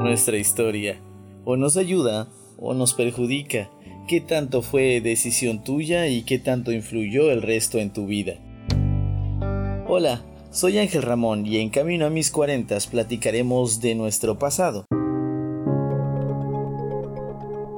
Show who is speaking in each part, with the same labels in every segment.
Speaker 1: nuestra historia. O nos ayuda o nos perjudica. ¿Qué tanto fue decisión tuya y qué tanto influyó el resto en tu vida? Hola, soy Ángel Ramón y en Camino a mis cuarentas platicaremos de nuestro pasado.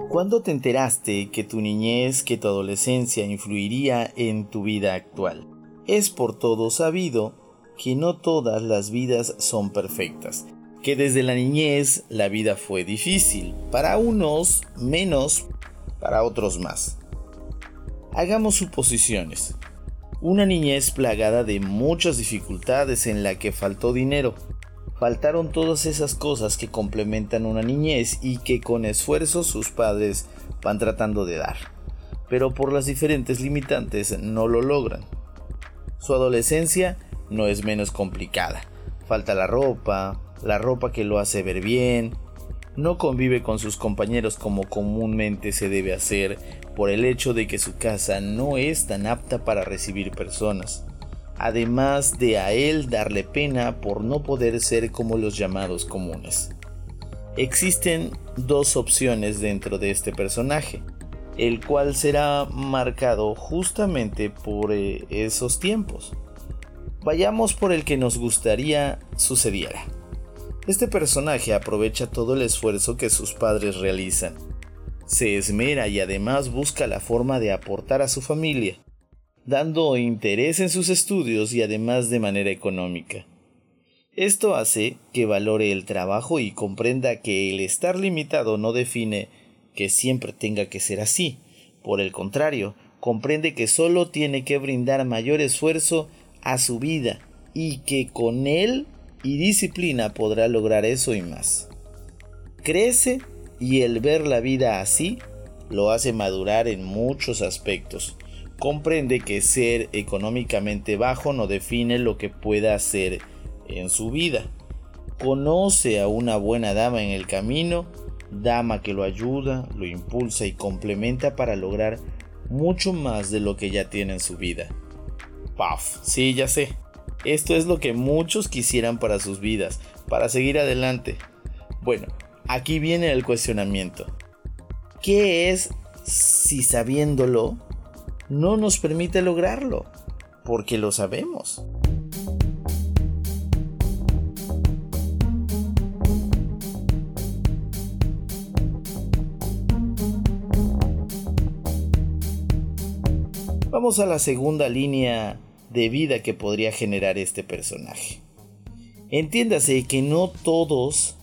Speaker 1: ¿Cuándo te enteraste que tu niñez, que tu adolescencia influiría en tu vida actual? Es por todo sabido que no todas las vidas son perfectas que desde la niñez la vida fue difícil, para unos menos, para otros más. Hagamos suposiciones. Una niñez plagada de muchas dificultades en la que faltó dinero. Faltaron todas esas cosas que complementan una niñez y que con esfuerzo sus padres van tratando de dar. Pero por las diferentes limitantes no lo logran. Su adolescencia no es menos complicada. Falta la ropa, la ropa que lo hace ver bien, no convive con sus compañeros como comúnmente se debe hacer por el hecho de que su casa no es tan apta para recibir personas, además de a él darle pena por no poder ser como los llamados comunes. Existen dos opciones dentro de este personaje, el cual será marcado justamente por eh, esos tiempos. Vayamos por el que nos gustaría sucediera. Este personaje aprovecha todo el esfuerzo que sus padres realizan. Se esmera y además busca la forma de aportar a su familia, dando interés en sus estudios y además de manera económica. Esto hace que valore el trabajo y comprenda que el estar limitado no define que siempre tenga que ser así. Por el contrario, comprende que solo tiene que brindar mayor esfuerzo a su vida y que con él y disciplina podrá lograr eso y más. Crece y el ver la vida así lo hace madurar en muchos aspectos. Comprende que ser económicamente bajo no define lo que pueda hacer en su vida. Conoce a una buena dama en el camino, dama que lo ayuda, lo impulsa y complementa para lograr mucho más de lo que ya tiene en su vida. Paf, sí, ya sé, esto es lo que muchos quisieran para sus vidas, para seguir adelante. Bueno, aquí viene el cuestionamiento. ¿Qué es si sabiéndolo no nos permite lograrlo? Porque lo sabemos. Vamos a la segunda línea de vida que podría generar este personaje. Entiéndase que no todos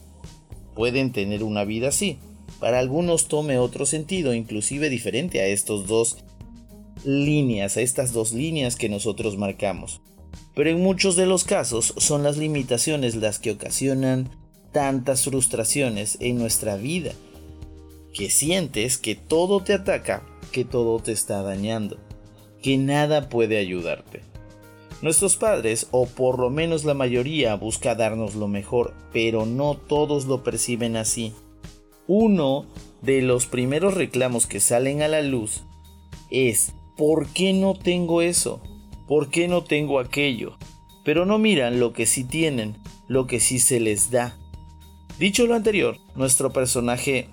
Speaker 1: pueden tener una vida así. Para algunos tome otro sentido, inclusive diferente a estos dos líneas, a estas dos líneas que nosotros marcamos. Pero en muchos de los casos son las limitaciones las que ocasionan tantas frustraciones en nuestra vida, que sientes que todo te ataca, que todo te está dañando, que nada puede ayudarte. Nuestros padres, o por lo menos la mayoría, busca darnos lo mejor, pero no todos lo perciben así. Uno de los primeros reclamos que salen a la luz es ¿por qué no tengo eso? ¿Por qué no tengo aquello? Pero no miran lo que sí tienen, lo que sí se les da. Dicho lo anterior, nuestro personaje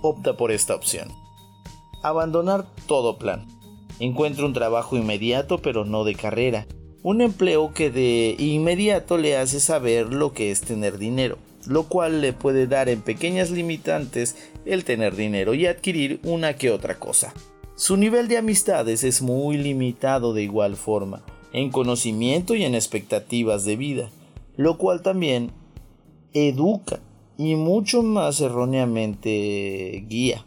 Speaker 1: opta por esta opción. Abandonar todo plan. Encuentra un trabajo inmediato pero no de carrera un empleo que de inmediato le hace saber lo que es tener dinero, lo cual le puede dar en pequeñas limitantes el tener dinero y adquirir una que otra cosa. Su nivel de amistades es muy limitado de igual forma, en conocimiento y en expectativas de vida, lo cual también educa y mucho más erróneamente guía.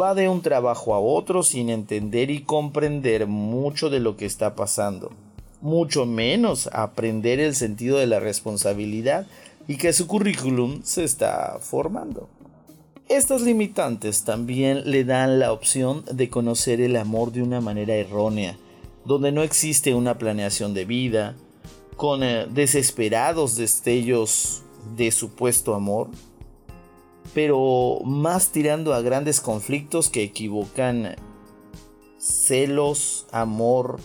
Speaker 1: Va de un trabajo a otro sin entender y comprender mucho de lo que está pasando mucho menos aprender el sentido de la responsabilidad y que su currículum se está formando. Estas limitantes también le dan la opción de conocer el amor de una manera errónea, donde no existe una planeación de vida, con eh, desesperados destellos de supuesto amor, pero más tirando a grandes conflictos que equivocan celos, amor,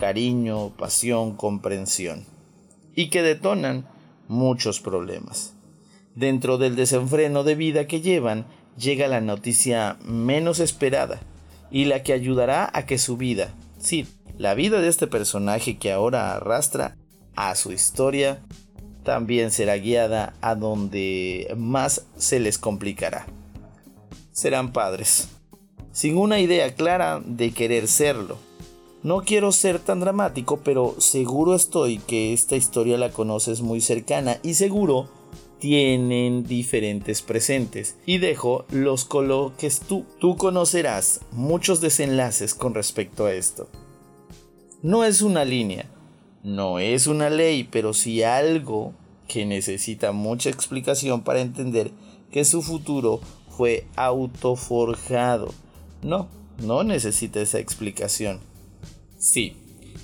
Speaker 1: cariño, pasión, comprensión, y que detonan muchos problemas. Dentro del desenfreno de vida que llevan, llega la noticia menos esperada y la que ayudará a que su vida, sí, la vida de este personaje que ahora arrastra a su historia, también será guiada a donde más se les complicará. Serán padres, sin una idea clara de querer serlo. No quiero ser tan dramático, pero seguro estoy que esta historia la conoces muy cercana y seguro tienen diferentes presentes y dejo los coloques tú. Tú conocerás muchos desenlaces con respecto a esto. No es una línea, no es una ley, pero sí algo que necesita mucha explicación para entender que su futuro fue autoforjado. No, no necesita esa explicación. Sí,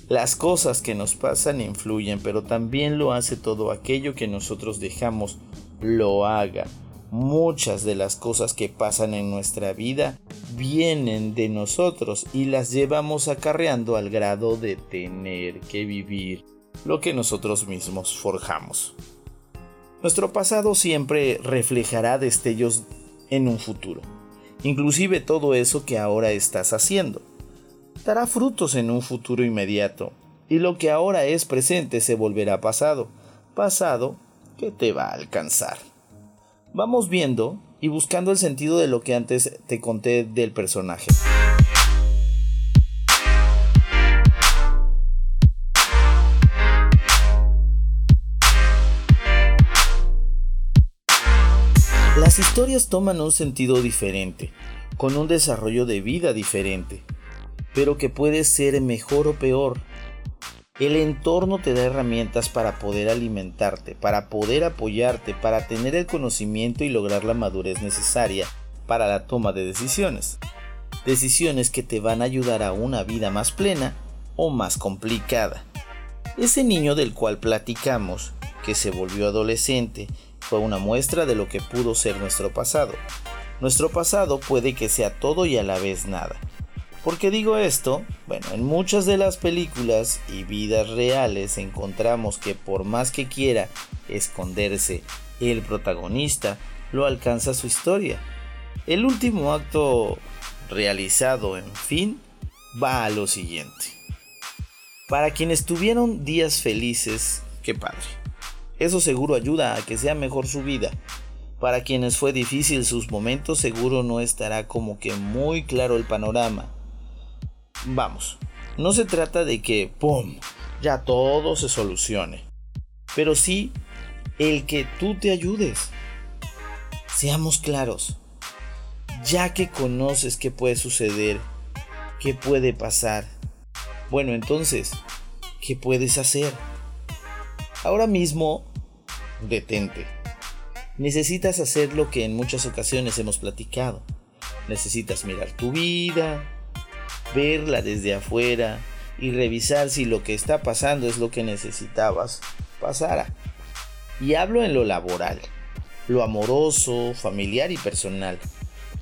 Speaker 1: las cosas que nos pasan influyen, pero también lo hace todo aquello que nosotros dejamos lo haga. Muchas de las cosas que pasan en nuestra vida vienen de nosotros y las llevamos acarreando al grado de tener que vivir lo que nosotros mismos forjamos. Nuestro pasado siempre reflejará destellos en un futuro, inclusive todo eso que ahora estás haciendo. Dará frutos en un futuro inmediato, y lo que ahora es presente se volverá pasado, pasado que te va a alcanzar. Vamos viendo y buscando el sentido de lo que antes te conté del personaje. Las historias toman un sentido diferente, con un desarrollo de vida diferente, pero que puede ser mejor o peor el entorno te da herramientas para poder alimentarte, para poder apoyarte, para tener el conocimiento y lograr la madurez necesaria para la toma de decisiones. Decisiones que te van a ayudar a una vida más plena o más complicada. Ese niño del cual platicamos, que se volvió adolescente, fue una muestra de lo que pudo ser nuestro pasado. Nuestro pasado puede que sea todo y a la vez nada. ¿Por qué digo esto? Bueno, en muchas de las películas y vidas reales encontramos que por más que quiera esconderse el protagonista, lo alcanza su historia. El último acto realizado, en fin, va a lo siguiente. Para quienes tuvieron días felices, qué padre. Eso seguro ayuda a que sea mejor su vida. Para quienes fue difícil sus momentos, seguro no estará como que muy claro el panorama Vamos, no se trata de que, ¡pum!, ya todo se solucione, pero sí el que tú te ayudes. Seamos claros, ya que conoces qué puede suceder, qué puede pasar, bueno entonces, ¿qué puedes hacer? Ahora mismo, detente. Necesitas hacer lo que en muchas ocasiones hemos platicado. Necesitas mirar tu vida, verla desde afuera y revisar si lo que está pasando es lo que necesitabas pasara. Y hablo en lo laboral, lo amoroso, familiar y personal.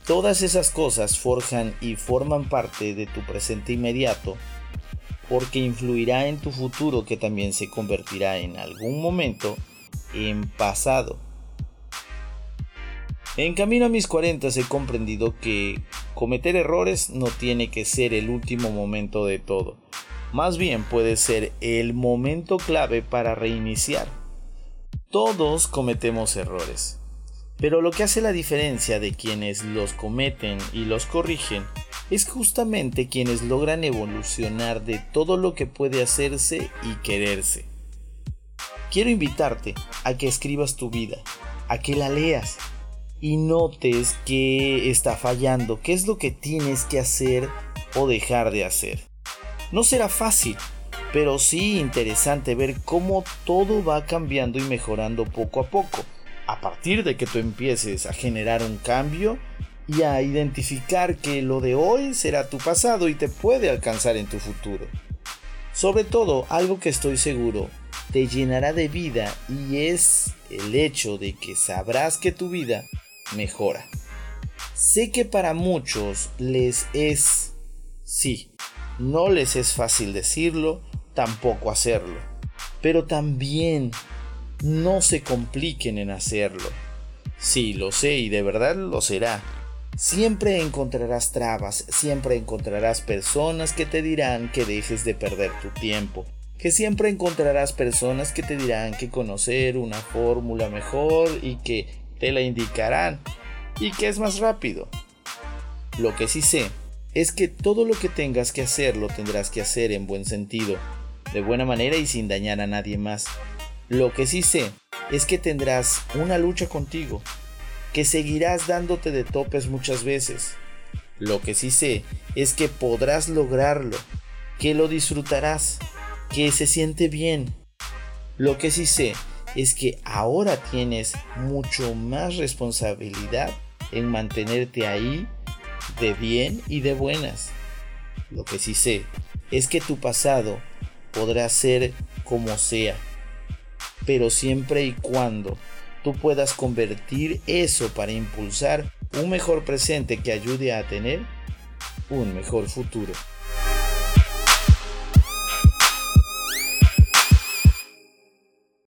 Speaker 1: Todas esas cosas forjan y forman parte de tu presente inmediato porque influirá en tu futuro que también se convertirá en algún momento en pasado. En camino a mis 40 he comprendido que cometer errores no tiene que ser el último momento de todo. Más bien puede ser el momento clave para reiniciar. Todos cometemos errores. Pero lo que hace la diferencia de quienes los cometen y los corrigen es justamente quienes logran evolucionar de todo lo que puede hacerse y quererse. Quiero invitarte a que escribas tu vida, a que la leas, y notes qué está fallando, qué es lo que tienes que hacer o dejar de hacer. No será fácil, pero sí interesante ver cómo todo va cambiando y mejorando poco a poco, a partir de que tú empieces a generar un cambio y a identificar que lo de hoy será tu pasado y te puede alcanzar en tu futuro. Sobre todo, algo que estoy seguro te llenará de vida y es el hecho de que sabrás que tu vida mejora. Sé que para muchos les es, sí, no les es fácil decirlo, tampoco hacerlo, pero también no se compliquen en hacerlo. Sí, lo sé y de verdad lo será. Siempre encontrarás trabas, siempre encontrarás personas que te dirán que dejes de perder tu tiempo, que siempre encontrarás personas que te dirán que conocer una fórmula mejor y que te la indicarán y que es más rápido. Lo que sí sé es que todo lo que tengas que hacer lo tendrás que hacer en buen sentido, de buena manera y sin dañar a nadie más. Lo que sí sé es que tendrás una lucha contigo, que seguirás dándote de topes muchas veces. Lo que sí sé es que podrás lograrlo, que lo disfrutarás, que se siente bien. Lo que sí sé es que ahora tienes mucho más responsabilidad en mantenerte ahí de bien y de buenas. Lo que sí sé es que tu pasado podrá ser como sea, pero siempre y cuando tú puedas convertir eso para impulsar un mejor presente que ayude a tener un mejor futuro.